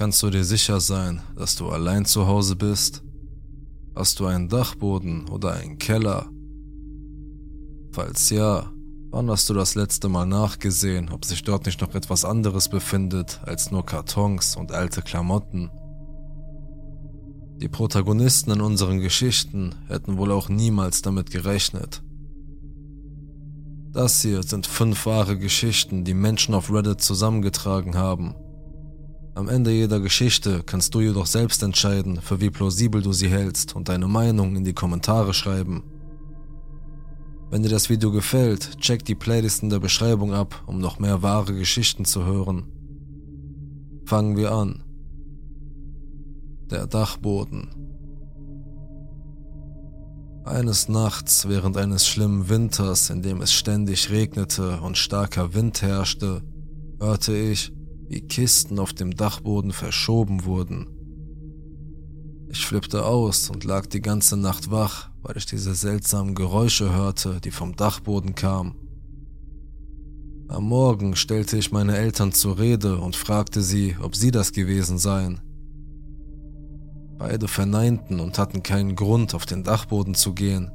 Kannst du dir sicher sein, dass du allein zu Hause bist? Hast du einen Dachboden oder einen Keller? Falls ja, wann hast du das letzte Mal nachgesehen, ob sich dort nicht noch etwas anderes befindet als nur Kartons und alte Klamotten? Die Protagonisten in unseren Geschichten hätten wohl auch niemals damit gerechnet. Das hier sind fünf wahre Geschichten, die Menschen auf Reddit zusammengetragen haben am Ende jeder Geschichte kannst du jedoch selbst entscheiden, für wie plausibel du sie hältst und deine Meinung in die Kommentare schreiben. Wenn dir das Video gefällt, check die Playlist in der Beschreibung ab, um noch mehr wahre Geschichten zu hören. Fangen wir an. Der Dachboden. Eines Nachts während eines schlimmen Winters, in dem es ständig regnete und starker Wind herrschte, hörte ich, wie Kisten auf dem Dachboden verschoben wurden. Ich flippte aus und lag die ganze Nacht wach, weil ich diese seltsamen Geräusche hörte, die vom Dachboden kamen. Am Morgen stellte ich meine Eltern zur Rede und fragte sie, ob sie das gewesen seien. Beide verneinten und hatten keinen Grund, auf den Dachboden zu gehen.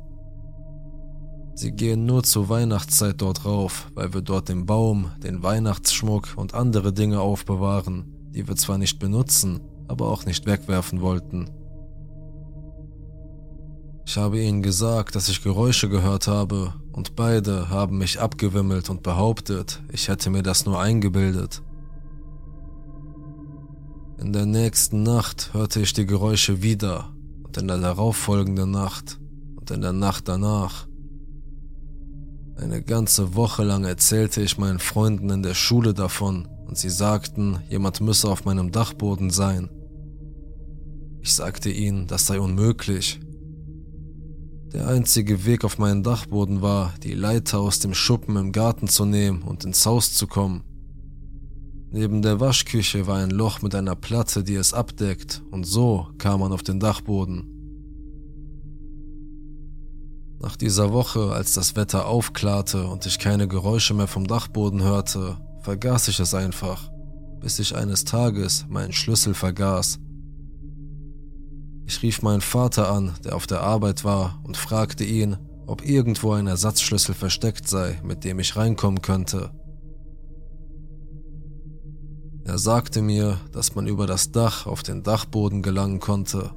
Sie gehen nur zur Weihnachtszeit dort rauf, weil wir dort den Baum, den Weihnachtsschmuck und andere Dinge aufbewahren, die wir zwar nicht benutzen, aber auch nicht wegwerfen wollten. Ich habe ihnen gesagt, dass ich Geräusche gehört habe, und beide haben mich abgewimmelt und behauptet, ich hätte mir das nur eingebildet. In der nächsten Nacht hörte ich die Geräusche wieder und in der darauffolgenden Nacht und in der Nacht danach. Eine ganze Woche lang erzählte ich meinen Freunden in der Schule davon und sie sagten, jemand müsse auf meinem Dachboden sein. Ich sagte ihnen, das sei unmöglich. Der einzige Weg auf meinen Dachboden war, die Leiter aus dem Schuppen im Garten zu nehmen und ins Haus zu kommen. Neben der Waschküche war ein Loch mit einer Platte, die es abdeckt, und so kam man auf den Dachboden. Nach dieser Woche, als das Wetter aufklarte und ich keine Geräusche mehr vom Dachboden hörte, vergaß ich es einfach, bis ich eines Tages meinen Schlüssel vergaß. Ich rief meinen Vater an, der auf der Arbeit war, und fragte ihn, ob irgendwo ein Ersatzschlüssel versteckt sei, mit dem ich reinkommen könnte. Er sagte mir, dass man über das Dach auf den Dachboden gelangen konnte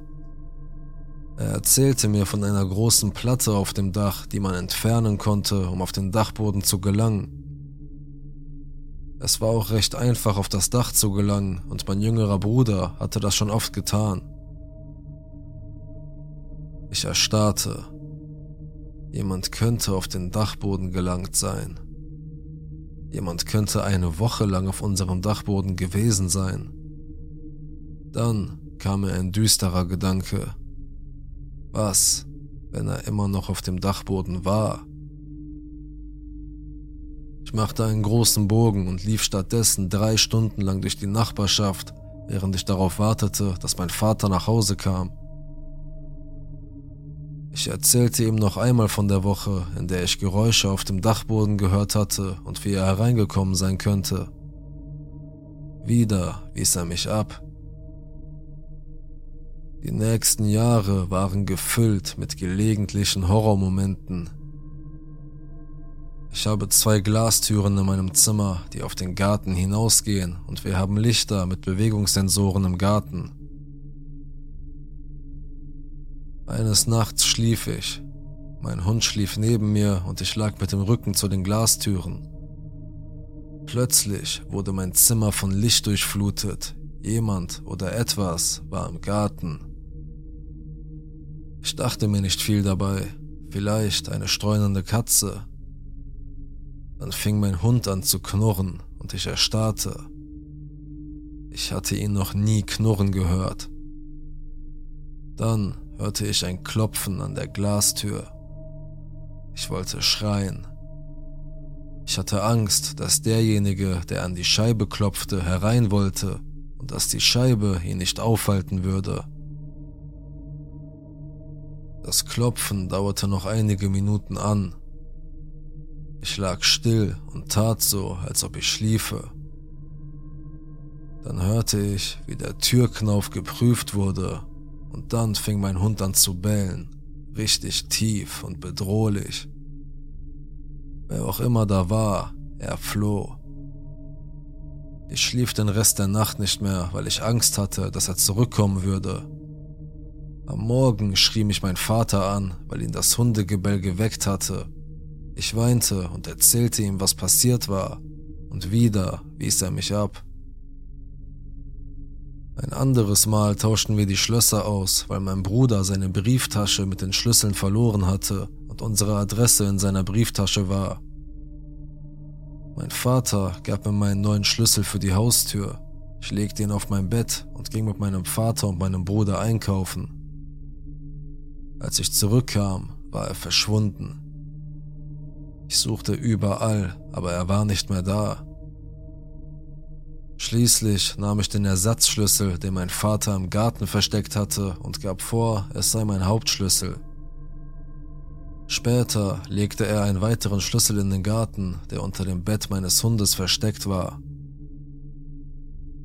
er erzählte mir von einer großen Platte auf dem Dach, die man entfernen konnte, um auf den Dachboden zu gelangen. Es war auch recht einfach, auf das Dach zu gelangen, und mein jüngerer Bruder hatte das schon oft getan. Ich erstarrte. Jemand könnte auf den Dachboden gelangt sein. Jemand könnte eine Woche lang auf unserem Dachboden gewesen sein. Dann kam mir ein düsterer Gedanke. Was, wenn er immer noch auf dem Dachboden war? Ich machte einen großen Bogen und lief stattdessen drei Stunden lang durch die Nachbarschaft, während ich darauf wartete, dass mein Vater nach Hause kam. Ich erzählte ihm noch einmal von der Woche, in der ich Geräusche auf dem Dachboden gehört hatte und wie er hereingekommen sein könnte. Wieder wies er mich ab. Die nächsten Jahre waren gefüllt mit gelegentlichen Horrormomenten. Ich habe zwei Glastüren in meinem Zimmer, die auf den Garten hinausgehen und wir haben Lichter mit Bewegungssensoren im Garten. Eines Nachts schlief ich. Mein Hund schlief neben mir und ich lag mit dem Rücken zu den Glastüren. Plötzlich wurde mein Zimmer von Licht durchflutet. Jemand oder etwas war im Garten. Ich dachte mir nicht viel dabei, vielleicht eine streunende Katze. Dann fing mein Hund an zu knurren und ich erstarrte. Ich hatte ihn noch nie knurren gehört. Dann hörte ich ein Klopfen an der Glastür. Ich wollte schreien. Ich hatte Angst, dass derjenige, der an die Scheibe klopfte, herein wollte und dass die Scheibe ihn nicht aufhalten würde. Das Klopfen dauerte noch einige Minuten an. Ich lag still und tat so, als ob ich schliefe. Dann hörte ich, wie der Türknauf geprüft wurde und dann fing mein Hund an zu bellen, richtig tief und bedrohlich. Wer auch immer da war, er floh. Ich schlief den Rest der Nacht nicht mehr, weil ich Angst hatte, dass er zurückkommen würde. Am Morgen schrie mich mein Vater an, weil ihn das Hundegebell geweckt hatte. Ich weinte und erzählte ihm, was passiert war, und wieder wies er mich ab. Ein anderes Mal tauschten wir die Schlösser aus, weil mein Bruder seine Brieftasche mit den Schlüsseln verloren hatte und unsere Adresse in seiner Brieftasche war. Mein Vater gab mir meinen neuen Schlüssel für die Haustür. Ich legte ihn auf mein Bett und ging mit meinem Vater und meinem Bruder einkaufen. Als ich zurückkam, war er verschwunden. Ich suchte überall, aber er war nicht mehr da. Schließlich nahm ich den Ersatzschlüssel, den mein Vater im Garten versteckt hatte, und gab vor, es sei mein Hauptschlüssel. Später legte er einen weiteren Schlüssel in den Garten, der unter dem Bett meines Hundes versteckt war.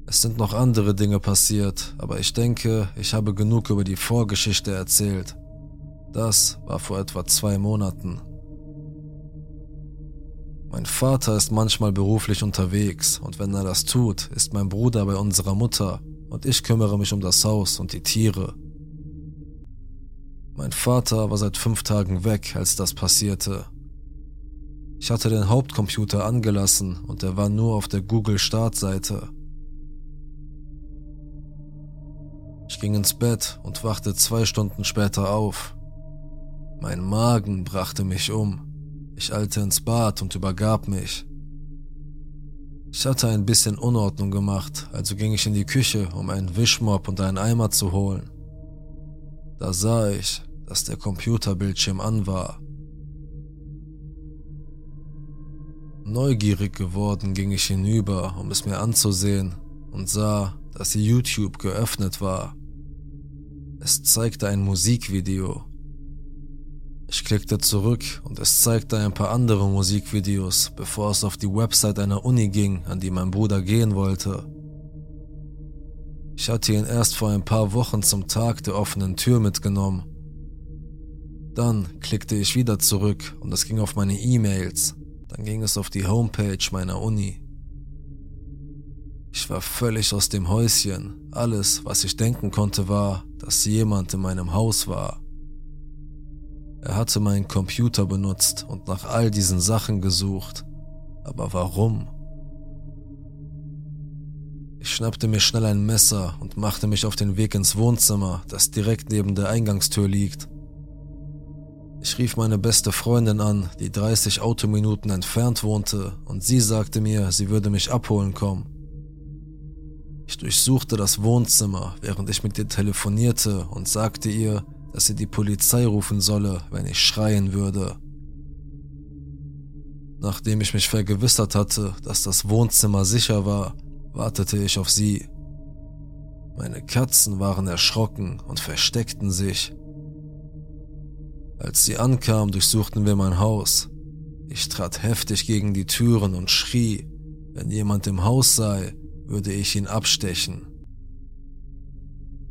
Es sind noch andere Dinge passiert, aber ich denke, ich habe genug über die Vorgeschichte erzählt. Das war vor etwa zwei Monaten. Mein Vater ist manchmal beruflich unterwegs und wenn er das tut, ist mein Bruder bei unserer Mutter und ich kümmere mich um das Haus und die Tiere. Mein Vater war seit fünf Tagen weg, als das passierte. Ich hatte den Hauptcomputer angelassen und er war nur auf der Google-Startseite. Ich ging ins Bett und wachte zwei Stunden später auf. Mein Magen brachte mich um. Ich eilte ins Bad und übergab mich. Ich hatte ein bisschen Unordnung gemacht, also ging ich in die Küche, um einen Wischmopp und einen Eimer zu holen. Da sah ich, dass der Computerbildschirm an war. Neugierig geworden ging ich hinüber, um es mir anzusehen, und sah, dass YouTube geöffnet war. Es zeigte ein Musikvideo. Ich klickte zurück und es zeigte ein paar andere Musikvideos, bevor es auf die Website einer Uni ging, an die mein Bruder gehen wollte. Ich hatte ihn erst vor ein paar Wochen zum Tag der offenen Tür mitgenommen. Dann klickte ich wieder zurück und es ging auf meine E-Mails. Dann ging es auf die Homepage meiner Uni. Ich war völlig aus dem Häuschen. Alles, was ich denken konnte, war, dass jemand in meinem Haus war. Er hatte meinen Computer benutzt und nach all diesen Sachen gesucht. Aber warum? Ich schnappte mir schnell ein Messer und machte mich auf den Weg ins Wohnzimmer, das direkt neben der Eingangstür liegt. Ich rief meine beste Freundin an, die 30 Autominuten entfernt wohnte, und sie sagte mir, sie würde mich abholen kommen. Ich durchsuchte das Wohnzimmer, während ich mit ihr telefonierte und sagte ihr, dass sie die Polizei rufen solle, wenn ich schreien würde. Nachdem ich mich vergewissert hatte, dass das Wohnzimmer sicher war, wartete ich auf sie. Meine Katzen waren erschrocken und versteckten sich. Als sie ankam, durchsuchten wir mein Haus. Ich trat heftig gegen die Türen und schrie, wenn jemand im Haus sei, würde ich ihn abstechen.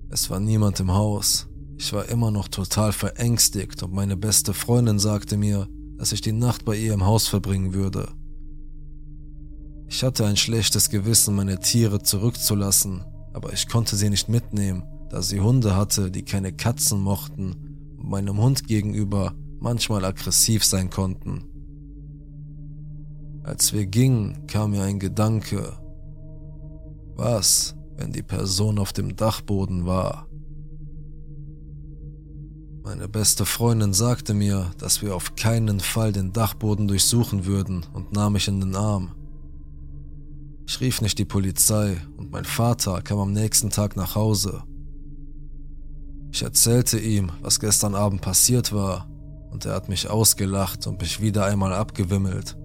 Es war niemand im Haus. Ich war immer noch total verängstigt und meine beste Freundin sagte mir, dass ich die Nacht bei ihr im Haus verbringen würde. Ich hatte ein schlechtes Gewissen, meine Tiere zurückzulassen, aber ich konnte sie nicht mitnehmen, da sie Hunde hatte, die keine Katzen mochten meinem Hund gegenüber manchmal aggressiv sein konnten. Als wir gingen, kam mir ein Gedanke. Was, wenn die Person auf dem Dachboden war? Meine beste Freundin sagte mir, dass wir auf keinen Fall den Dachboden durchsuchen würden und nahm mich in den Arm. Ich rief nicht die Polizei und mein Vater kam am nächsten Tag nach Hause. Ich erzählte ihm, was gestern Abend passiert war, und er hat mich ausgelacht und mich wieder einmal abgewimmelt.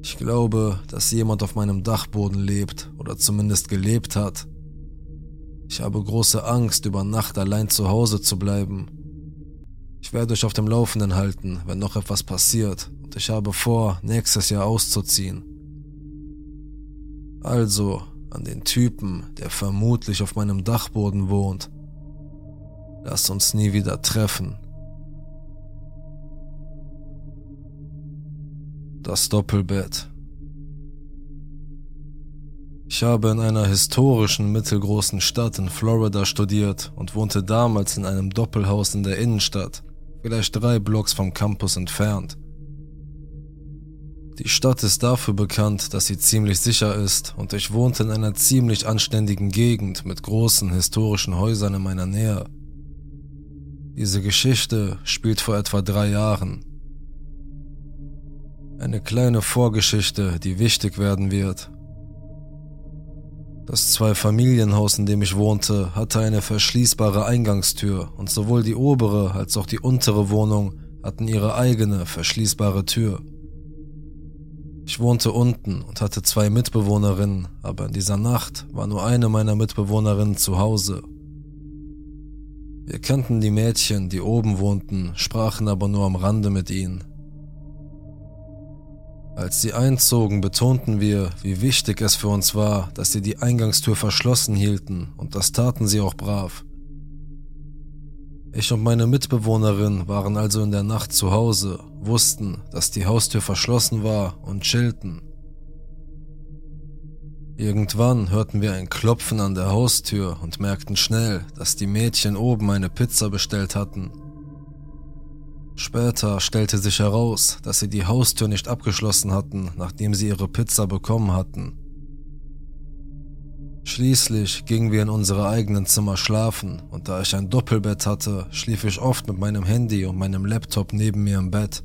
Ich glaube, dass jemand auf meinem Dachboden lebt oder zumindest gelebt hat. Ich habe große Angst, über Nacht allein zu Hause zu bleiben. Ich werde euch auf dem Laufenden halten, wenn noch etwas passiert, und ich habe vor, nächstes Jahr auszuziehen. Also, an den Typen, der vermutlich auf meinem Dachboden wohnt. Lass uns nie wieder treffen. Das Doppelbett. Ich habe in einer historischen mittelgroßen Stadt in Florida studiert und wohnte damals in einem Doppelhaus in der Innenstadt, vielleicht drei Blocks vom Campus entfernt. Die Stadt ist dafür bekannt, dass sie ziemlich sicher ist und ich wohnte in einer ziemlich anständigen Gegend mit großen historischen Häusern in meiner Nähe. Diese Geschichte spielt vor etwa drei Jahren. Eine kleine Vorgeschichte, die wichtig werden wird. Das Zwei-Familienhaus, in dem ich wohnte, hatte eine verschließbare Eingangstür und sowohl die obere als auch die untere Wohnung hatten ihre eigene verschließbare Tür. Ich wohnte unten und hatte zwei Mitbewohnerinnen, aber in dieser Nacht war nur eine meiner Mitbewohnerinnen zu Hause. Wir kannten die Mädchen, die oben wohnten, sprachen aber nur am Rande mit ihnen. Als sie einzogen, betonten wir, wie wichtig es für uns war, dass sie die Eingangstür verschlossen hielten, und das taten sie auch brav. Ich und meine Mitbewohnerin waren also in der Nacht zu Hause, wussten, dass die Haustür verschlossen war und chillten. Irgendwann hörten wir ein Klopfen an der Haustür und merkten schnell, dass die Mädchen oben eine Pizza bestellt hatten. Später stellte sich heraus, dass sie die Haustür nicht abgeschlossen hatten, nachdem sie ihre Pizza bekommen hatten. Schließlich gingen wir in unsere eigenen Zimmer schlafen und da ich ein Doppelbett hatte, schlief ich oft mit meinem Handy und meinem Laptop neben mir im Bett.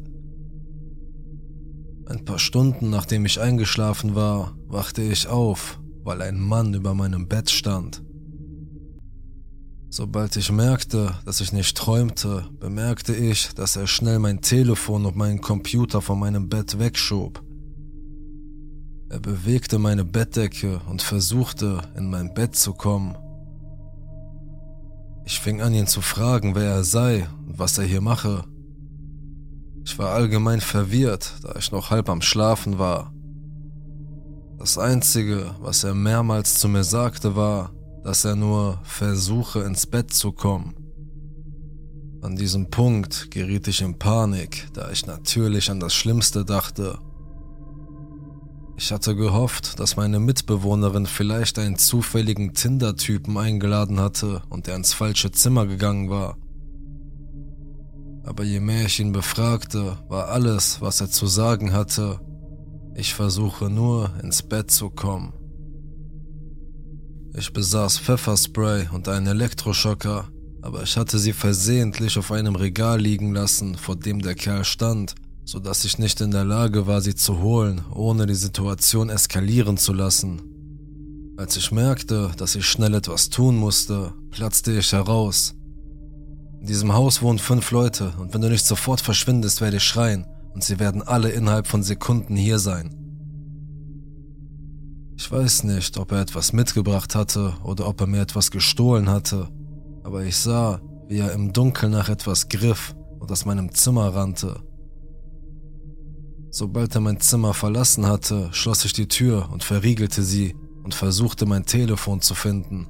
Ein paar Stunden nachdem ich eingeschlafen war, wachte ich auf, weil ein Mann über meinem Bett stand. Sobald ich merkte, dass ich nicht träumte, bemerkte ich, dass er schnell mein Telefon und meinen Computer von meinem Bett wegschob. Er bewegte meine Bettdecke und versuchte, in mein Bett zu kommen. Ich fing an, ihn zu fragen, wer er sei und was er hier mache. Ich war allgemein verwirrt, da ich noch halb am Schlafen war. Das Einzige, was er mehrmals zu mir sagte, war, dass er nur versuche ins Bett zu kommen. An diesem Punkt geriet ich in Panik, da ich natürlich an das Schlimmste dachte. Ich hatte gehofft, dass meine Mitbewohnerin vielleicht einen zufälligen Tinder-Typen eingeladen hatte und er ins falsche Zimmer gegangen war. Aber je mehr ich ihn befragte, war alles, was er zu sagen hatte, ich versuche nur ins Bett zu kommen. Ich besaß Pfefferspray und einen Elektroschocker, aber ich hatte sie versehentlich auf einem Regal liegen lassen, vor dem der Kerl stand, so dass ich nicht in der Lage war, sie zu holen, ohne die Situation eskalieren zu lassen. Als ich merkte, dass ich schnell etwas tun musste, platzte ich heraus. In diesem Haus wohnen fünf Leute und wenn du nicht sofort verschwindest, werde ich schreien und sie werden alle innerhalb von Sekunden hier sein. Ich weiß nicht, ob er etwas mitgebracht hatte oder ob er mir etwas gestohlen hatte, aber ich sah, wie er im Dunkeln nach etwas griff und aus meinem Zimmer rannte. Sobald er mein Zimmer verlassen hatte, schloss ich die Tür und verriegelte sie und versuchte mein Telefon zu finden.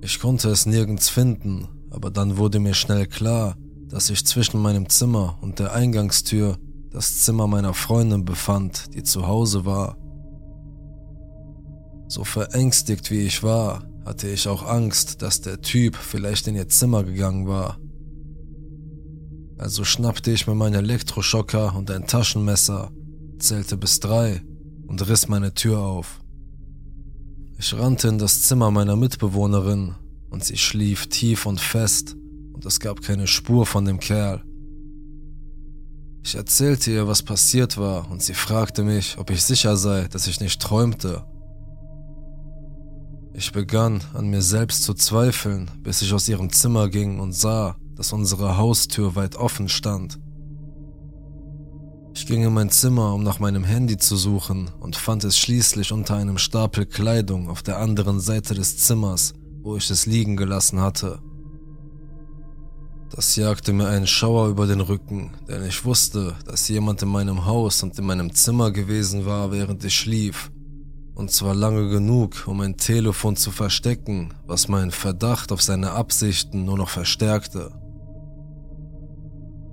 Ich konnte es nirgends finden, aber dann wurde mir schnell klar, dass sich zwischen meinem Zimmer und der Eingangstür das Zimmer meiner Freundin befand, die zu Hause war. So verängstigt wie ich war, hatte ich auch Angst, dass der Typ vielleicht in ihr Zimmer gegangen war. Also schnappte ich mir meinen Elektroschocker und ein Taschenmesser, zählte bis drei und riss meine Tür auf. Ich rannte in das Zimmer meiner Mitbewohnerin und sie schlief tief und fest und es gab keine Spur von dem Kerl. Ich erzählte ihr, was passiert war und sie fragte mich, ob ich sicher sei, dass ich nicht träumte ich begann an mir selbst zu zweifeln, bis ich aus ihrem Zimmer ging und sah, dass unsere Haustür weit offen stand. Ich ging in mein Zimmer, um nach meinem Handy zu suchen und fand es schließlich unter einem Stapel Kleidung auf der anderen Seite des Zimmers, wo ich es liegen gelassen hatte. Das jagte mir einen Schauer über den Rücken, denn ich wusste, dass jemand in meinem Haus und in meinem Zimmer gewesen war, während ich schlief Und zwar lange genug, um mein Telefon zu verstecken, was meinen Verdacht auf seine Absichten nur noch verstärkte.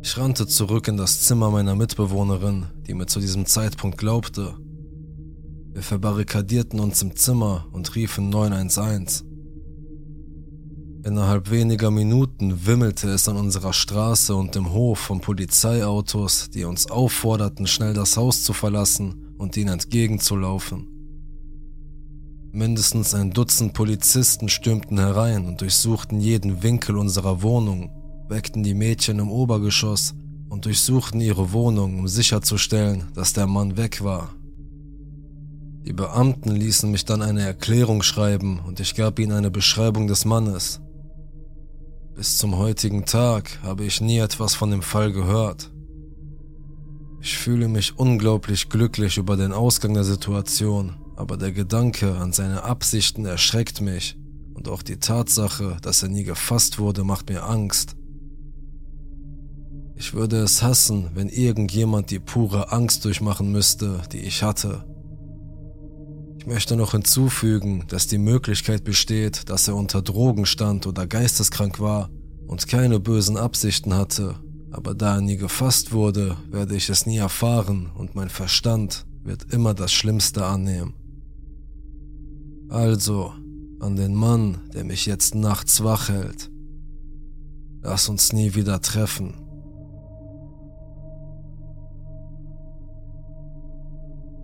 Ich rannte zurück in das Zimmer meiner Mitbewohnerin, die mir zu diesem Zeitpunkt glaubte. Wir verbarrikadierten uns im Zimmer und riefen 911. Innerhalb weniger Minuten wimmelte es an unserer Straße und im Hof von Polizeiautos, die uns aufforderten, schnell das Haus zu verlassen und ihnen entgegenzulaufen. Mindestens ein Dutzend Polizisten stürmten herein und durchsuchten jeden Winkel unserer Wohnung, weckten die Mädchen im Obergeschoss und durchsuchten ihre Wohnung, um sicherzustellen, dass der Mann weg war. Die Beamten ließen mich dann eine Erklärung schreiben und ich gab ihnen eine Beschreibung des Mannes. Bis zum heutigen Tag habe ich nie etwas von dem Fall gehört. Ich fühle mich unglaublich glücklich über den Ausgang der Situation, aber der Gedanke an seine Absichten erschreckt mich und auch die Tatsache, dass er nie gefasst wurde, macht mir Angst. Ich würde es hassen, wenn irgendjemand die pure Angst durchmachen müsste, die ich hatte. Ich möchte noch hinzufügen, dass die Möglichkeit besteht, dass er unter Drogen stand oder geisteskrank war und keine bösen Absichten hatte, aber da er nie gefasst wurde, werde ich es nie erfahren und mein Verstand wird immer das Schlimmste annehmen. Also, an den Mann, der mich jetzt nachts wach hält. Lass uns nie wieder treffen.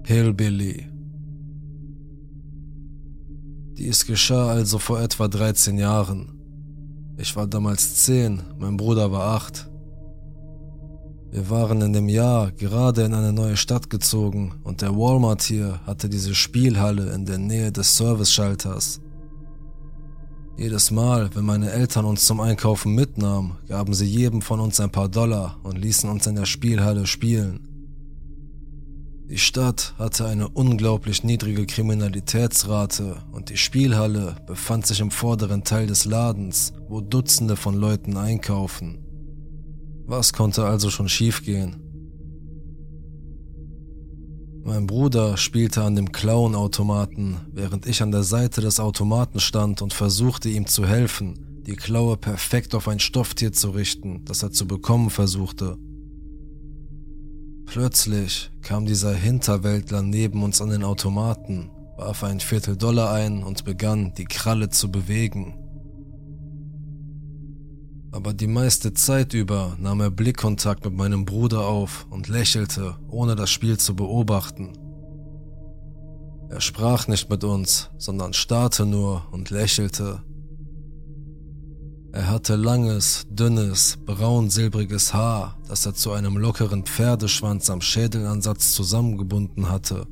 Hillbilly. Dies geschah also vor etwa 13 Jahren. Ich war damals 10, mein Bruder war 8. Wir waren in dem Jahr gerade in eine neue Stadt gezogen und der Walmart hier hatte diese Spielhalle in der Nähe des Service-Schalters. Jedes Mal, wenn meine Eltern uns zum Einkaufen mitnahmen, gaben sie jedem von uns ein paar Dollar und ließen uns in der Spielhalle spielen. Die Stadt hatte eine unglaublich niedrige Kriminalitätsrate und die Spielhalle befand sich im vorderen Teil des Ladens, wo Dutzende von Leuten einkaufen. Was konnte also schon schiefgehen? Mein Bruder spielte an dem Klauenautomaten, während ich an der Seite des Automaten stand und versuchte ihm zu helfen, die Klaue perfekt auf ein Stofftier zu richten, das er zu bekommen versuchte. Plötzlich kam dieser Hinterwäldler neben uns an den Automaten, warf ein Viertel Dollar ein und begann, die Kralle zu bewegen. Aber die meiste Zeit über nahm er Blickkontakt mit meinem Bruder auf und lächelte, ohne das Spiel zu beobachten. Er sprach nicht mit uns, sondern starrte nur und lächelte. Er hatte langes, dünnes, braun-silbriges Haar, das er zu einem lockeren Pferdeschwanz am Schädelansatz zusammengebunden hatte.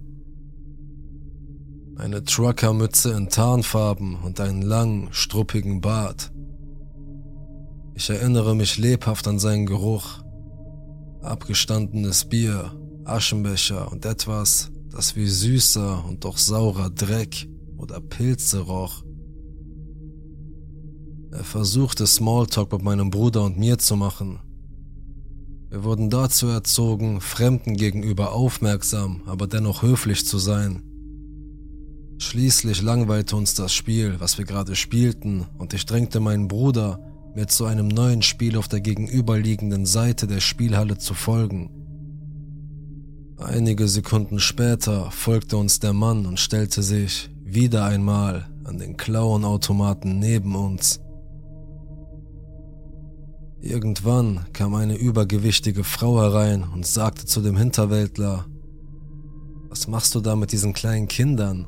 Eine Truckermütze in Tarnfarben und einen langen, struppigen Bart. Ich erinnere mich lebhaft an seinen Geruch. Abgestandenes Bier, Aschenbecher und etwas, das wie süßer und doch saurer Dreck oder Pilze roch. Er versuchte Smalltalk mit meinem Bruder und mir zu machen. Wir wurden dazu erzogen, Fremden gegenüber aufmerksam, aber dennoch höflich zu sein. Schließlich langweilte uns das Spiel, was wir gerade spielten, und ich drängte meinen Bruder, mir zu einem neuen Spiel auf der gegenüberliegenden Seite der Spielhalle zu folgen. Einige Sekunden später folgte uns der Mann und stellte sich wieder einmal an den Klauenautomaten neben uns. Irgendwann kam eine übergewichtige Frau herein und sagte zu dem Hinterwäldler, was machst du da mit diesen kleinen Kindern?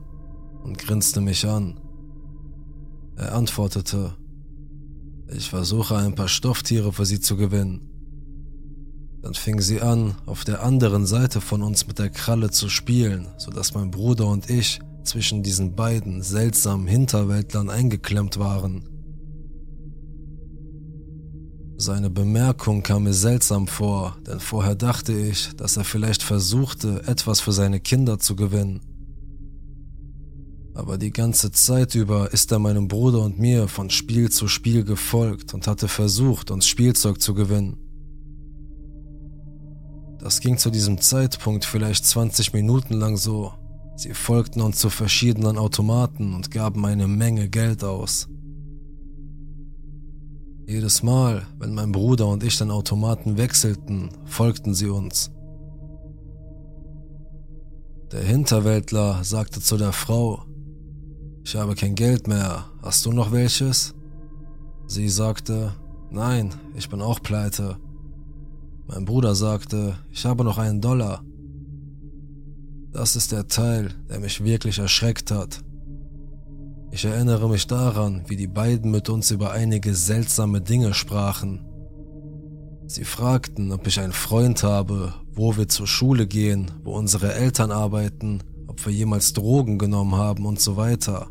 und grinste mich an. Er antwortete, ich versuche ein paar Stofftiere für sie zu gewinnen. Dann fing sie an, auf der anderen Seite von uns mit der Kralle zu spielen, sodass mein Bruder und ich zwischen diesen beiden seltsamen Hinterwäldlern eingeklemmt waren. Seine Bemerkung kam mir seltsam vor, denn vorher dachte ich, dass er vielleicht versuchte, etwas für seine Kinder zu gewinnen. Aber die ganze Zeit über ist er meinem Bruder und mir von Spiel zu Spiel gefolgt und hatte versucht, uns Spielzeug zu gewinnen. Das ging zu diesem Zeitpunkt vielleicht 20 Minuten lang so, Sie folgten uns zu verschiedenen Automaten und gaben eine Menge Geld aus. Jedes Mal, wenn mein Bruder und ich den Automaten wechselten, folgten sie uns. Der Hinterwäldler sagte zu der Frau, ich habe kein Geld mehr, hast du noch welches? Sie sagte, nein, ich bin auch pleite. Mein Bruder sagte, ich habe noch einen Dollar. Das ist der Teil, der mich wirklich erschreckt hat. Ich erinnere mich daran, wie die beiden mit uns über einige seltsame Dinge sprachen. Sie fragten, ob ich einen Freund habe, wo wir zur Schule gehen, wo unsere Eltern arbeiten, ob wir jemals Drogen genommen haben und so weiter.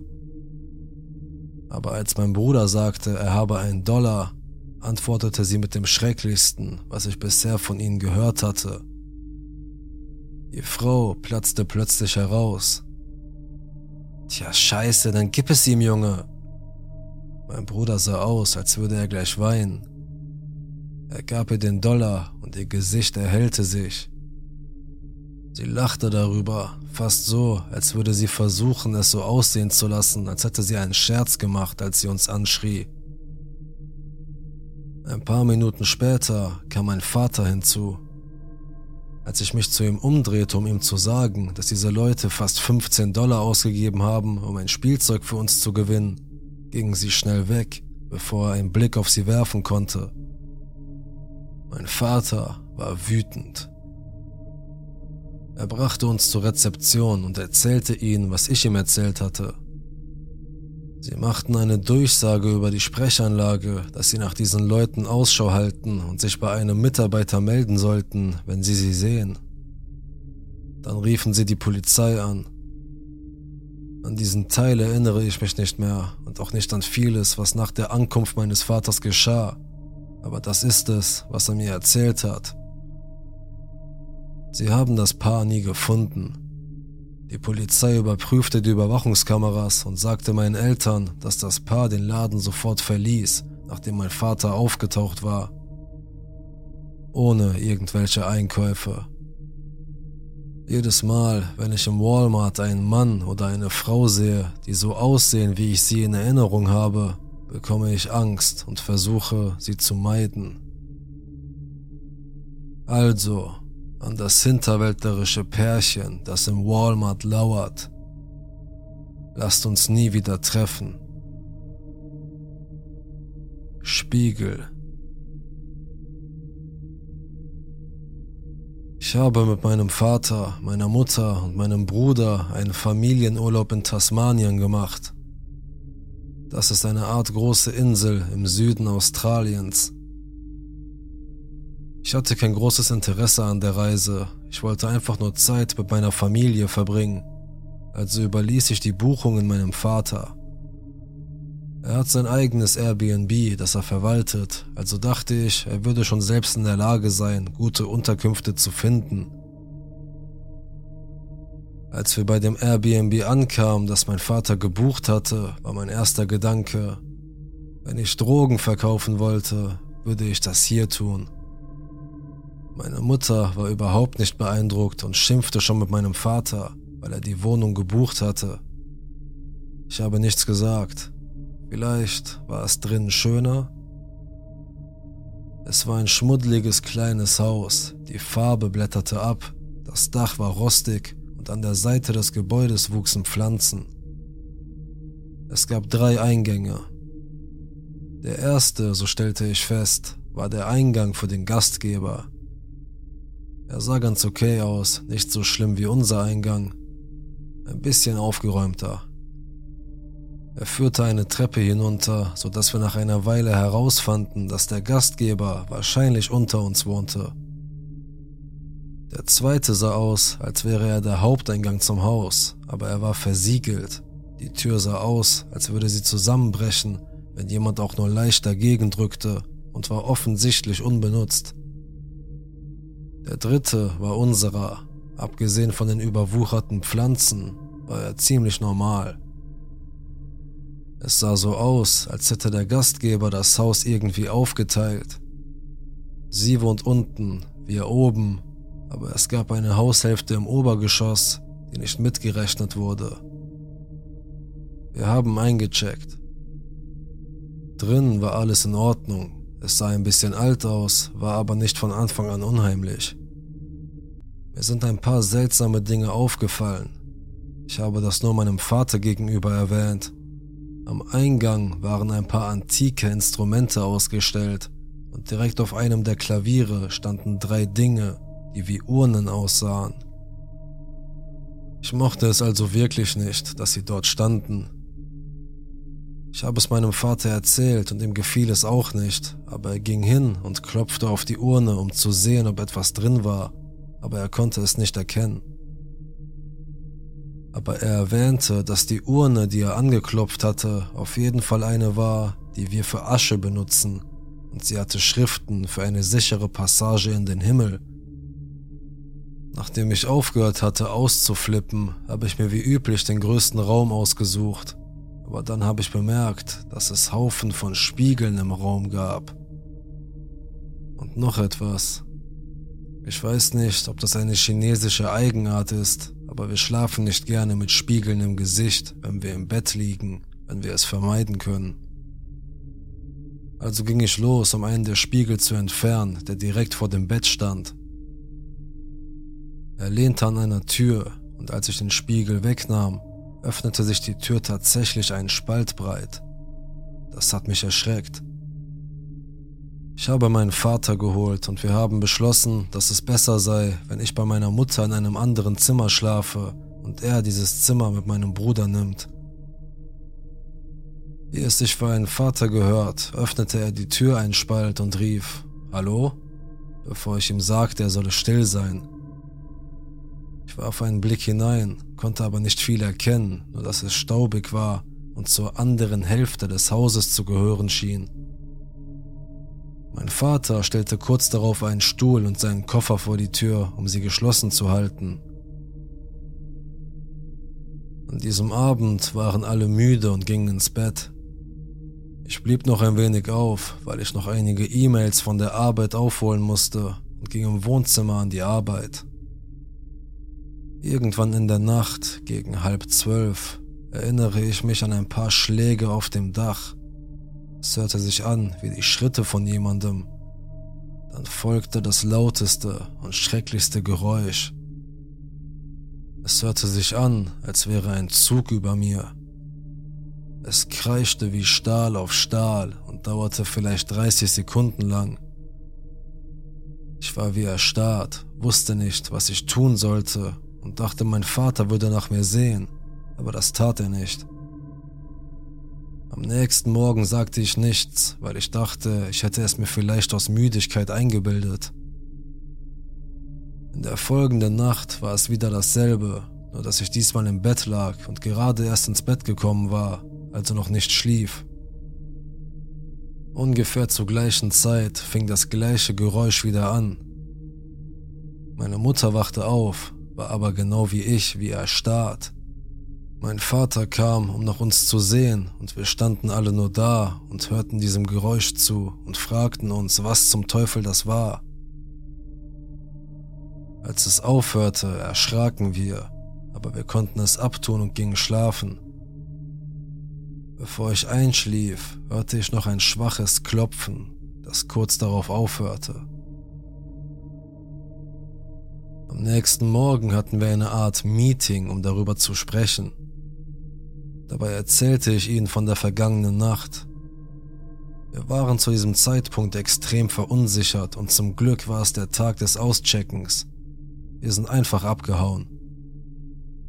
Aber als mein Bruder sagte, er habe einen Dollar, antwortete sie mit dem Schrecklichsten, was ich bisher von ihnen gehört hatte. Die Frau platzte plötzlich heraus. Tja, scheiße, dann gib es ihm, Junge. Mein Bruder sah aus, als würde er gleich weinen. Er gab ihr den Dollar und ihr Gesicht erhellte sich. Sie lachte darüber, fast so, als würde sie versuchen, es so aussehen zu lassen, als hätte sie einen Scherz gemacht, als sie uns anschrie. Ein paar Minuten später kam mein Vater hinzu. Als ich mich zu ihm umdrehte, um ihm zu sagen, dass diese Leute fast 15 Dollar ausgegeben haben, um ein Spielzeug für uns zu gewinnen, gingen sie schnell weg, bevor er einen Blick auf sie werfen konnte. Mein Vater war wütend. Er brachte uns zur Rezeption und erzählte ihnen, was ich ihm erzählt hatte. Sie machten eine Durchsage über die Sprechanlage, dass sie nach diesen Leuten Ausschau halten und sich bei einem Mitarbeiter melden sollten, wenn sie sie sehen. Dann riefen sie die Polizei an. An diesen Teil erinnere ich mich nicht mehr und auch nicht an vieles, was nach der Ankunft meines Vaters geschah aber das ist es, was er mir erzählt hat. Sie haben das Paar nie gefunden. Die Polizei überprüfte die Überwachungskameras und sagte meinen Eltern, dass das Paar den Laden sofort verließ, nachdem mein Vater aufgetaucht war. Ohne irgendwelche Einkäufe. Jedes Mal, wenn ich im Walmart einen Mann oder eine Frau sehe, die so aussehen, wie ich sie in Erinnerung habe, bekomme ich Angst und versuche, sie zu meiden. Also, an das hinterwäldlerische Pärchen, das im Walmart lauert. Lasst uns nie wieder treffen. Spiegel. Ich habe mit meinem Vater, meiner Mutter und meinem Bruder einen Familienurlaub in Tasmanien gemacht. Das ist eine Art große Insel im Süden Australiens. Ich hatte kein großes Interesse an der Reise. Ich wollte einfach nur Zeit mit meiner Familie verbringen. Also überließ ich die Buchungen meinem Vater. Er hat sein eigenes Airbnb, das er verwaltet, also dachte ich, er würde schon selbst in der Lage sein, gute Unterkünfte zu finden. Als wir bei dem Airbnb ankamen, das mein Vater gebucht hatte, war mein erster Gedanke, wenn ich Drogen verkaufen wollte, würde ich das hier tun. Meine Mutter war überhaupt nicht beeindruckt und schimpfte schon mit meinem Vater, weil er die Wohnung gebucht hatte. Ich habe nichts gesagt. Vielleicht war es drinnen schöner. Es war ein schmuddeliges kleines Haus, die Farbe blätterte ab, das Dach war rostig und an der Seite des Gebäudes wuchsen Pflanzen. Es gab drei Eingänge. Der erste, so stellte ich fest, war der Eingang für den Gastgeber. Er sah ganz okay aus, nicht so schlimm wie unser Eingang, ein bisschen aufgeräumter. Er führte eine Treppe hinunter, so dass wir nach einer Weile herausfanden, dass der Gastgeber wahrscheinlich unter uns wohnte. Der zweite sah aus, als wäre er der Haupteingang zum Haus, aber er war versiegelt. Die Tür sah aus, als würde sie zusammenbrechen, wenn jemand auch nur leicht dagegen drückte und war offensichtlich unbenutzt. Der dritte war unserer. Abgesehen von den überwucherten Pflanzen war er ziemlich normal. Es sah so aus, als hätte der Gastgeber das Haus irgendwie aufgeteilt. Sie wohnt unten, wir oben aber es gab eine Haushälfte im Obergeschoss, die nicht mitgerechnet wurde. Wir haben eingecheckt. Drin war alles in Ordnung. Es sah ein bisschen alt aus, war aber nicht von Anfang an unheimlich. Mir sind ein paar seltsame Dinge aufgefallen. Ich habe das nur meinem Vater gegenüber erwähnt. Am Eingang waren ein paar antike Instrumente ausgestellt und direkt auf einem der Klaviere standen drei Dinge, die wie Urnen aussahen. Ich mochte es also wirklich nicht, dass sie dort standen. Ich habe es meinem Vater erzählt und ihm gefiel es auch nicht, aber er ging hin und klopfte auf die Urne, um zu sehen, ob etwas drin war, aber er konnte es nicht erkennen. Aber er erwähnte, dass die Urne, die er angeklopft hatte, auf jeden Fall eine war, die wir für Asche benutzen, und sie hatte Schriften für eine sichere Passage in den Himmel Nachdem ich aufgehört hatte auszuflippen, habe ich mir wie üblich den größten Raum ausgesucht. Aber dann habe ich bemerkt, dass es Haufen von Spiegeln im Raum gab. Und noch etwas. Ich weiß nicht, ob das eine chinesische Eigenart ist, aber wir schlafen nicht gerne mit Spiegeln im Gesicht, wenn wir im Bett liegen, wenn wir es vermeiden können. Also ging ich los, um einen der Spiegel zu entfernen, der direkt vor dem Bett stand. Er lehnte an einer Tür und als ich den Spiegel wegnahm, öffnete sich die Tür tatsächlich einen Spalt breit. Das hat mich erschreckt. Ich habe meinen Vater geholt und wir haben beschlossen, dass es besser sei, wenn ich bei meiner Mutter in einem anderen Zimmer schlafe und er dieses Zimmer mit meinem Bruder nimmt. Wie es sich für einen Vater gehört, öffnete er die Tür einen Spalt und rief Hallo, bevor ich ihm sagte, er solle still sein. Ich warf einen Blick hinein, konnte aber nicht viel erkennen, nur dass es staubig war und zur anderen Hälfte des Hauses zu gehören schien. Mein Vater stellte kurz darauf einen Stuhl und seinen Koffer vor die Tür, um sie geschlossen zu halten. An diesem Abend waren alle müde und gingen ins Bett. Ich blieb noch ein wenig auf, weil ich noch einige E-Mails von der Arbeit aufholen musste und ging im Wohnzimmer an die Arbeit. Irgendwann in der Nacht, gegen halb zwölf, erinnere ich mich an ein paar Schläge auf dem Dach. Es hörte sich an wie die Schritte von jemandem. Dann folgte das lauteste und schrecklichste Geräusch. Es hörte sich an, als wäre ein Zug über mir. Es kreischte wie Stahl auf Stahl und dauerte vielleicht 30 Sekunden lang. Ich war wie erstarrt, wusste nicht, was ich tun sollte und dachte, mein Vater würde nach mir sehen, aber das tat er nicht. Am nächsten Morgen sagte ich nichts, weil ich dachte, ich hätte es mir vielleicht aus Müdigkeit eingebildet. In der folgenden Nacht war es wieder dasselbe, nur dass ich diesmal im Bett lag und gerade erst ins Bett gekommen war, also noch nicht schlief. Ungefähr zur gleichen Zeit fing das gleiche Geräusch wieder an. Meine Mutter wachte auf, war aber genau wie ich, wie erstarrt. Mein Vater kam, um nach uns zu sehen, und wir standen alle nur da und hörten diesem Geräusch zu und fragten uns, was zum Teufel das war. Als es aufhörte, erschraken wir, aber wir konnten es abtun und gingen schlafen. Bevor ich einschlief, hörte ich noch ein schwaches Klopfen, das kurz darauf aufhörte. Am nächsten Morgen hatten wir eine Art Meeting, um darüber zu sprechen. Dabei erzählte ich ihnen von der vergangenen Nacht. Wir waren zu diesem Zeitpunkt extrem verunsichert und zum Glück war es der Tag des Auscheckens. Wir sind einfach abgehauen.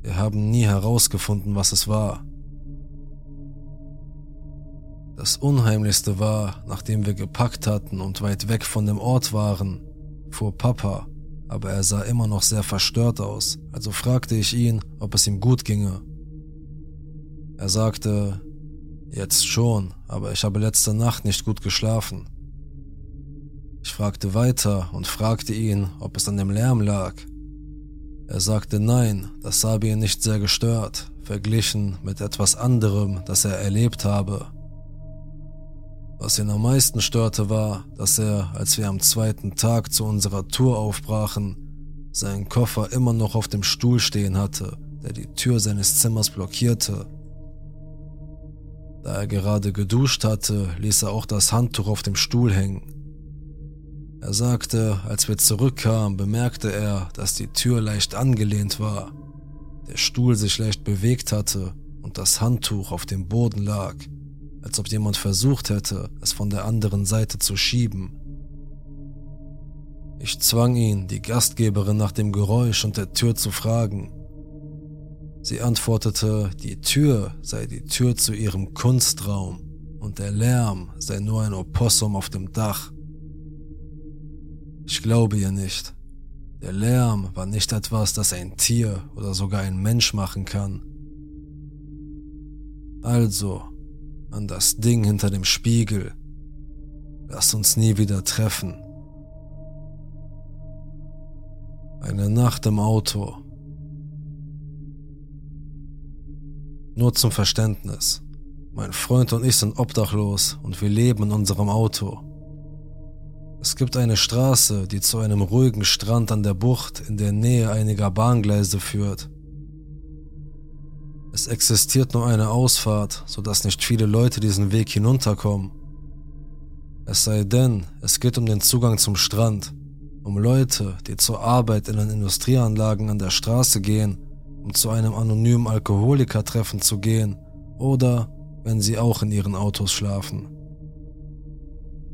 Wir haben nie herausgefunden, was es war. Das Unheimlichste war, nachdem wir gepackt hatten und weit weg von dem Ort waren, fuhr Papa aber er sah immer noch sehr verstört aus, also fragte ich ihn, ob es ihm gut ginge. Er sagte, jetzt schon, aber ich habe letzte Nacht nicht gut geschlafen. Ich fragte weiter und fragte ihn, ob es an dem Lärm lag. Er sagte nein, das habe ihn nicht sehr gestört, verglichen mit etwas anderem, das er erlebt habe. Was ihn am meisten störte war, dass er, als wir am zweiten Tag zu unserer Tour aufbrachen, seinen Koffer immer noch auf dem Stuhl stehen hatte, der die Tür seines Zimmers blockierte. Da er gerade geduscht hatte, ließ er auch das Handtuch auf dem Stuhl hängen. Er sagte, als wir zurückkamen, bemerkte er, dass die Tür leicht angelehnt war, der Stuhl sich leicht bewegt hatte und das Handtuch auf dem Boden lag, als ob jemand versucht hätte, es von der anderen Seite zu schieben. Ich zwang ihn, die Gastgeberin nach dem Geräusch und der Tür zu fragen. Sie antwortete, die Tür sei die Tür zu ihrem Kunstraum und der Lärm sei nur ein Opossum auf dem Dach. Ich glaube ihr nicht. Der Lärm war nicht etwas, das ein Tier oder sogar ein Mensch machen kann. Also, an das Ding hinter dem Spiegel. Lass uns nie wieder treffen. Eine Nacht im Auto. Nur zum Verständnis. Mein Freund und ich sind obdachlos und wir leben in unserem Auto. Es gibt eine Straße, die zu einem ruhigen Strand an der Bucht in der Nähe einiger Bahngleise führt. Es existiert nur eine Ausfahrt, sodass nicht viele Leute diesen Weg hinunterkommen. Es sei denn, es geht um den Zugang zum Strand um Leute, die zur Arbeit in den Industrieanlagen an der Straße gehen, um zu einem anonymen Alkoholikertreffen zu gehen oder wenn sie auch in ihren Autos schlafen.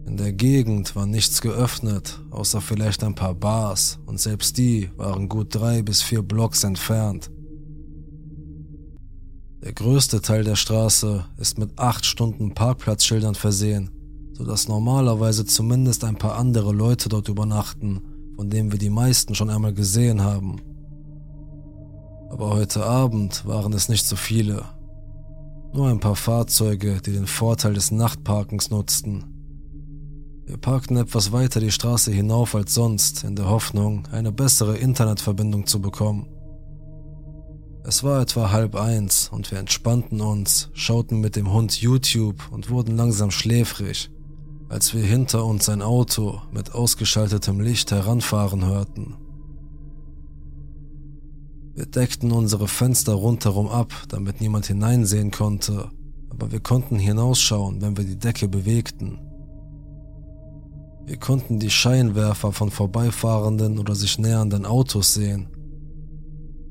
In der Gegend war nichts geöffnet, außer vielleicht ein paar Bars, und selbst die waren gut drei bis vier Blocks entfernt. Der größte Teil der Straße ist mit acht Stunden Parkplatzschildern versehen sodass normalerweise zumindest ein paar andere Leute dort übernachten, von denen wir die meisten schon einmal gesehen haben. Aber heute Abend waren es nicht so viele. Nur ein paar Fahrzeuge, die den Vorteil des Nachtparkens nutzten. Wir parkten etwas weiter die Straße hinauf als sonst, in der Hoffnung, eine bessere Internetverbindung zu bekommen. Es war etwa halb eins und wir entspannten uns, schauten mit dem Hund YouTube und wurden langsam schläfrig als wir hinter uns ein Auto mit ausgeschaltetem Licht heranfahren hörten. Wir deckten unsere Fenster rundherum ab, damit niemand hineinsehen konnte, aber wir konnten hinausschauen, wenn wir die Decke bewegten. Wir konnten die Scheinwerfer von vorbeifahrenden oder sich nähernden Autos sehen.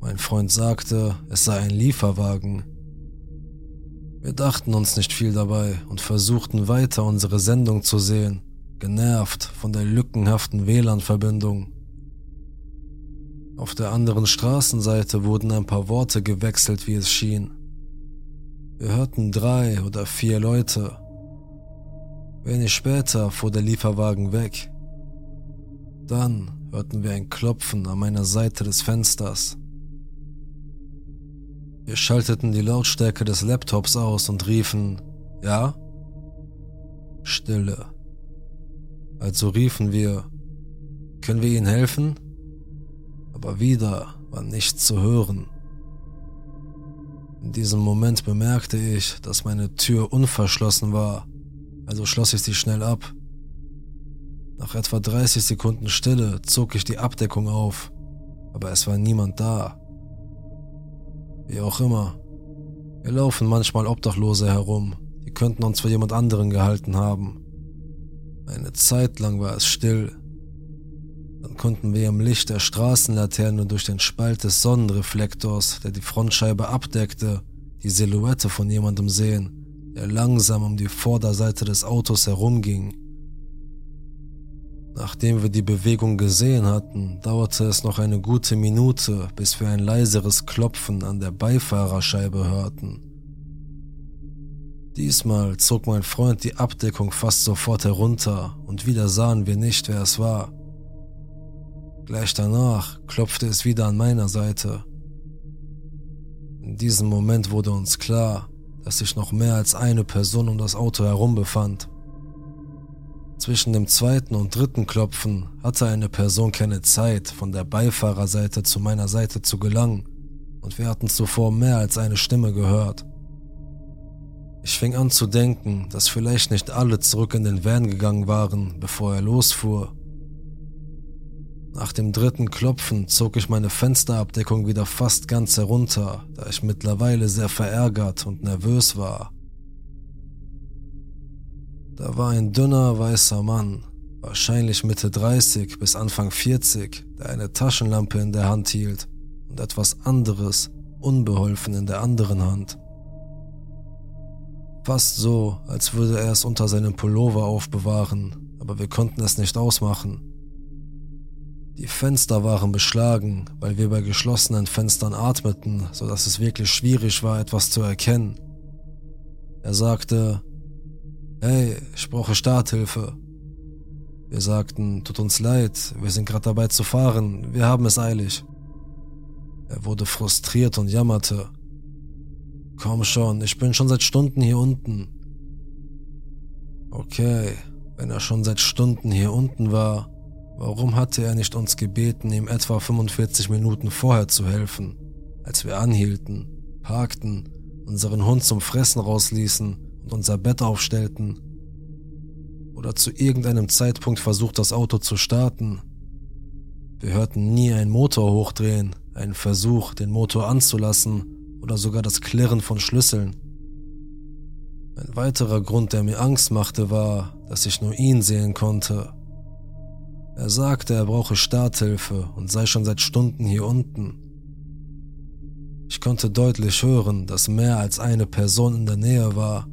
Mein Freund sagte, es sei ein Lieferwagen, wir dachten uns nicht viel dabei und versuchten weiter unsere Sendung zu sehen, genervt von der lückenhaften WLAN-Verbindung. Auf der anderen Straßenseite wurden ein paar Worte gewechselt, wie es schien. Wir hörten drei oder vier Leute. Wenig später fuhr der Lieferwagen weg. Dann hörten wir ein Klopfen an meiner Seite des Fensters. Wir schalteten die Lautstärke des Laptops aus und riefen, ja? Stille. Also riefen wir, können wir Ihnen helfen? Aber wieder war nichts zu hören. In diesem Moment bemerkte ich, dass meine Tür unverschlossen war, also schloss ich sie schnell ab. Nach etwa 30 Sekunden Stille zog ich die Abdeckung auf, aber es war niemand da. Wie auch immer. Wir laufen manchmal Obdachlose herum. Die könnten uns für jemand anderen gehalten haben. Eine Zeit lang war es still. Dann konnten wir im Licht der Straßenlaterne durch den Spalt des Sonnenreflektors, der die Frontscheibe abdeckte, die Silhouette von jemandem sehen, der langsam um die Vorderseite des Autos herumging. Nachdem wir die Bewegung gesehen hatten, dauerte es noch eine gute Minute, bis wir ein leiseres Klopfen an der Beifahrerscheibe hörten. Diesmal zog mein Freund die Abdeckung fast sofort herunter und wieder sahen wir nicht, wer es war. Gleich danach klopfte es wieder an meiner Seite. In diesem Moment wurde uns klar, dass sich noch mehr als eine Person um das Auto herum befand. Zwischen dem zweiten und dritten Klopfen hatte eine Person keine Zeit, von der Beifahrerseite zu meiner Seite zu gelangen, und wir hatten zuvor mehr als eine Stimme gehört. Ich fing an zu denken, dass vielleicht nicht alle zurück in den Van gegangen waren, bevor er losfuhr. Nach dem dritten Klopfen zog ich meine Fensterabdeckung wieder fast ganz herunter, da ich mittlerweile sehr verärgert und nervös war. Da war ein dünner weißer Mann, wahrscheinlich Mitte 30 bis Anfang 40, der eine Taschenlampe in der Hand hielt und etwas anderes, unbeholfen in der anderen Hand. Fast so, als würde er es unter seinem Pullover aufbewahren, aber wir konnten es nicht ausmachen. Die Fenster waren beschlagen, weil wir bei geschlossenen Fenstern atmeten, so dass es wirklich schwierig war, etwas zu erkennen. Er sagte, Hey, ich brauche Starthilfe. Wir sagten, tut uns leid, wir sind gerade dabei zu fahren, wir haben es eilig. Er wurde frustriert und jammerte. Komm schon, ich bin schon seit Stunden hier unten. Okay, wenn er schon seit Stunden hier unten war, warum hatte er nicht uns gebeten, ihm etwa 45 Minuten vorher zu helfen, als wir anhielten, parkten, unseren Hund zum Fressen rausließen und unser Bett aufstellten? Oder zu irgendeinem Zeitpunkt versucht, das Auto zu starten? Wir hörten nie einen Motor hochdrehen, einen Versuch, den Motor anzulassen oder sogar das Klirren von Schlüsseln. Ein weiterer Grund, der mir Angst machte, war, dass ich nur ihn sehen konnte. Er sagte, er brauche Starthilfe und sei schon seit Stunden hier unten. Ich konnte deutlich hören, dass mehr als eine Person in der Nähe war,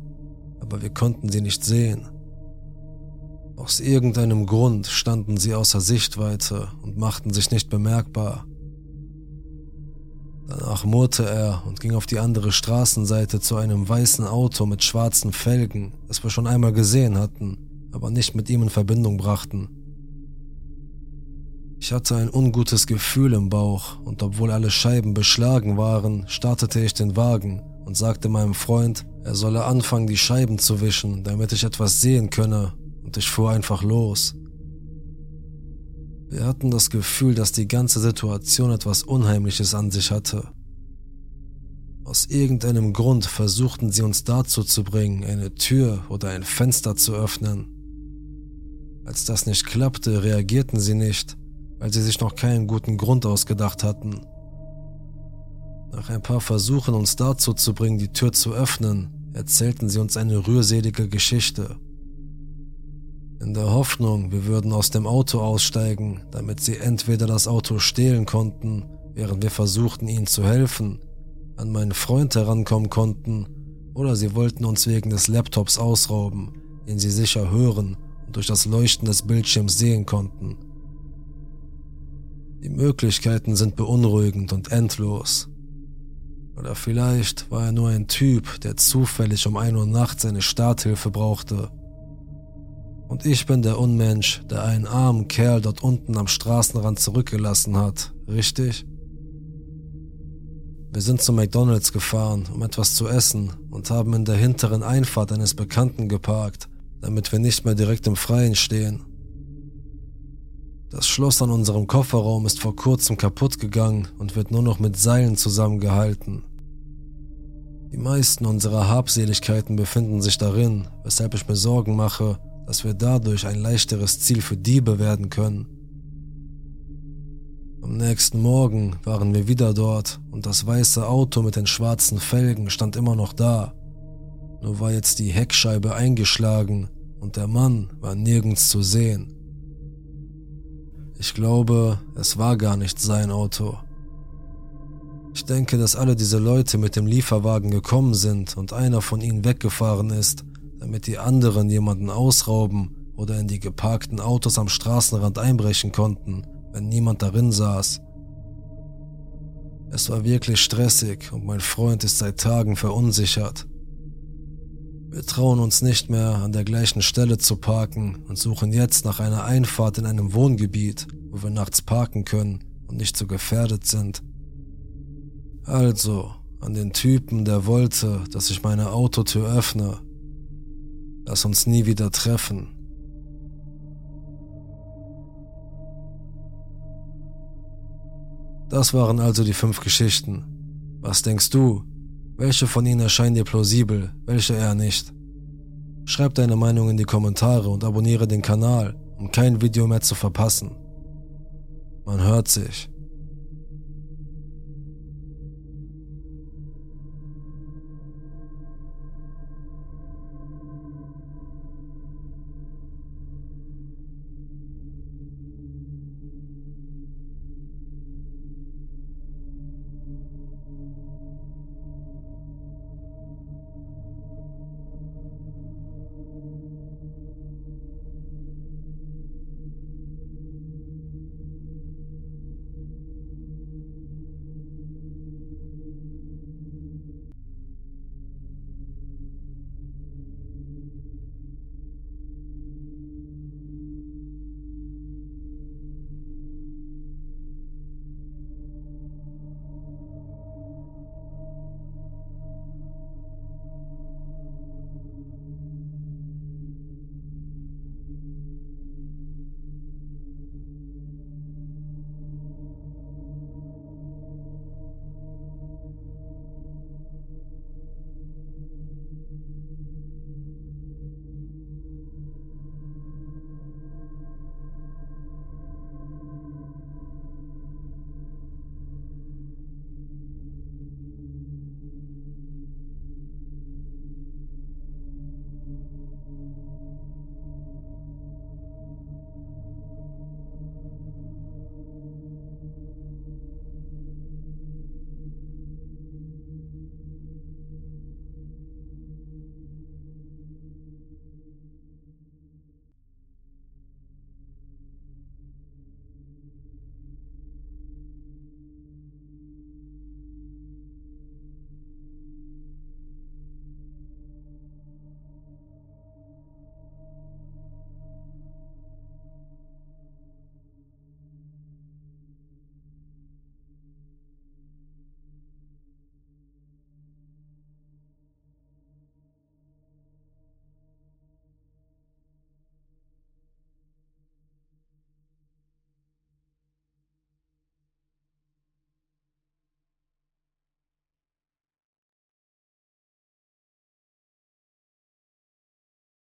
aber wir konnten sie nicht sehen. Aus irgendeinem Grund standen sie außer Sichtweite und machten sich nicht bemerkbar. Danach murrte er und ging auf die andere Straßenseite zu einem weißen Auto mit schwarzen Felgen, das wir schon einmal gesehen hatten, aber nicht mit ihm in Verbindung brachten. Ich hatte ein ungutes Gefühl im Bauch und obwohl alle Scheiben beschlagen waren, startete ich den Wagen und sagte meinem Freund, er solle anfangen, die Scheiben zu wischen, damit ich etwas sehen könne, und ich fuhr einfach los. Wir hatten das Gefühl, dass die ganze Situation etwas Unheimliches an sich hatte. Aus irgendeinem Grund versuchten sie uns dazu zu bringen, eine Tür oder ein Fenster zu öffnen. Als das nicht klappte, reagierten sie nicht, weil sie sich noch keinen guten Grund ausgedacht hatten. Nach ein paar Versuchen, uns dazu zu bringen, die Tür zu öffnen, erzählten sie uns eine rührselige Geschichte. In der Hoffnung, wir würden aus dem Auto aussteigen, damit sie entweder das Auto stehlen konnten, während wir versuchten, ihnen zu helfen, an meinen Freund herankommen konnten, oder sie wollten uns wegen des Laptops ausrauben, den sie sicher hören und durch das Leuchten des Bildschirms sehen konnten. Die Möglichkeiten sind beunruhigend und endlos. Oder vielleicht war er nur ein Typ, der zufällig um ein Uhr nachts seine Starthilfe brauchte und ich bin der Unmensch, der einen armen Kerl dort unten am Straßenrand zurückgelassen hat, richtig? Wir sind zu McDonald's gefahren, um etwas zu essen und haben in der hinteren Einfahrt eines Bekannten geparkt, damit wir nicht mehr direkt im Freien stehen. Das Schloss an unserem Kofferraum ist vor kurzem kaputt gegangen und wird nur noch mit Seilen zusammengehalten. Die meisten unserer Habseligkeiten befinden sich darin, weshalb ich mir Sorgen mache, dass wir dadurch ein leichteres Ziel für Diebe werden können. Am nächsten Morgen waren wir wieder dort und das weiße Auto mit den schwarzen Felgen stand immer noch da. Nur war jetzt die Heckscheibe eingeschlagen und der Mann war nirgends zu sehen. Ich glaube, es war gar nicht sein Auto. Ich denke, dass alle diese Leute mit dem Lieferwagen gekommen sind und einer von ihnen weggefahren ist damit die anderen jemanden ausrauben oder in die geparkten Autos am Straßenrand einbrechen konnten, wenn niemand darin saß. Es war wirklich stressig und mein Freund ist seit Tagen verunsichert. Wir trauen uns nicht mehr, an der gleichen Stelle zu parken und suchen jetzt nach einer Einfahrt in einem Wohngebiet, wo wir nachts parken können und nicht so gefährdet sind. Also, an den Typen, der wollte, dass ich meine Autotür öffne, Lass uns nie wieder treffen. Das waren also die fünf Geschichten. Was denkst du? Welche von ihnen erscheinen dir plausibel, welche eher nicht? Schreib deine Meinung in die Kommentare und abonniere den Kanal, um kein Video mehr zu verpassen. Man hört sich,